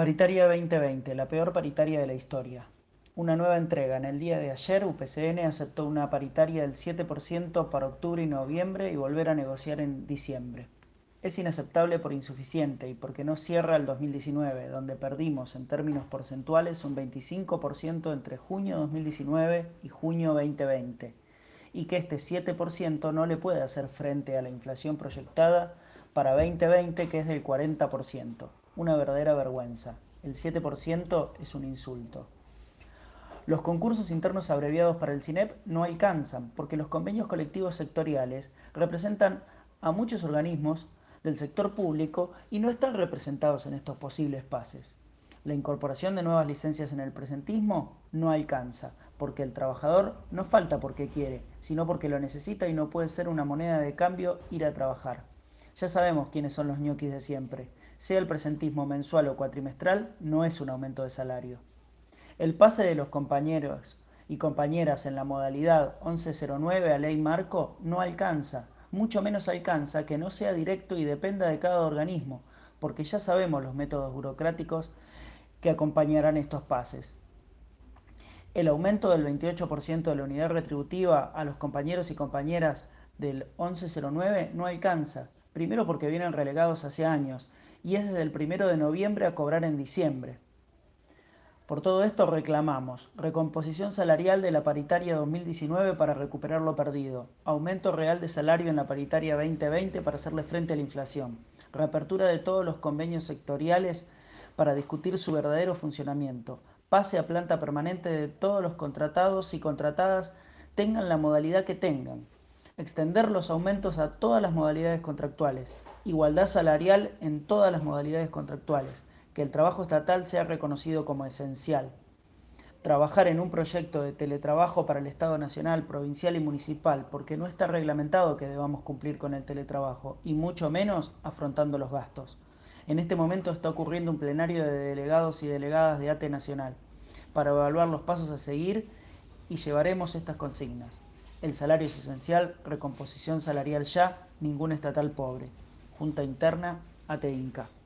Paritaria 2020, la peor paritaria de la historia. Una nueva entrega. En el día de ayer, UPCN aceptó una paritaria del 7% para octubre y noviembre y volver a negociar en diciembre. Es inaceptable por insuficiente y porque no cierra el 2019, donde perdimos en términos porcentuales un 25% entre junio 2019 y junio 2020, y que este 7% no le puede hacer frente a la inflación proyectada para 2020 que es del 40% una verdadera vergüenza. El 7% es un insulto. Los concursos internos abreviados para el CINEP no alcanzan porque los convenios colectivos sectoriales representan a muchos organismos del sector público y no están representados en estos posibles pases. La incorporación de nuevas licencias en el presentismo no alcanza, porque el trabajador no falta porque quiere, sino porque lo necesita y no puede ser una moneda de cambio ir a trabajar. Ya sabemos quiénes son los ñoquis de siempre sea el presentismo mensual o cuatrimestral, no es un aumento de salario. El pase de los compañeros y compañeras en la modalidad 1109 a ley marco no alcanza, mucho menos alcanza que no sea directo y dependa de cada organismo, porque ya sabemos los métodos burocráticos que acompañarán estos pases. El aumento del 28% de la unidad retributiva a los compañeros y compañeras del 1109 no alcanza, primero porque vienen relegados hace años y es desde el primero de noviembre a cobrar en diciembre. Por todo esto reclamamos recomposición salarial de la paritaria 2019 para recuperar lo perdido, aumento real de salario en la paritaria 2020 para hacerle frente a la inflación, reapertura de todos los convenios sectoriales para discutir su verdadero funcionamiento, pase a planta permanente de todos los contratados y contratadas tengan la modalidad que tengan, extender los aumentos a todas las modalidades contractuales, igualdad salarial en todas las modalidades contractuales, que el trabajo estatal sea reconocido como esencial, trabajar en un proyecto de teletrabajo para el Estado Nacional, Provincial y Municipal, porque no está reglamentado que debamos cumplir con el teletrabajo, y mucho menos afrontando los gastos. En este momento está ocurriendo un plenario de delegados y delegadas de ATE Nacional para evaluar los pasos a seguir y llevaremos estas consignas. El salario es esencial, recomposición salarial ya, ningún estatal pobre. Junta Interna, ATEINCA.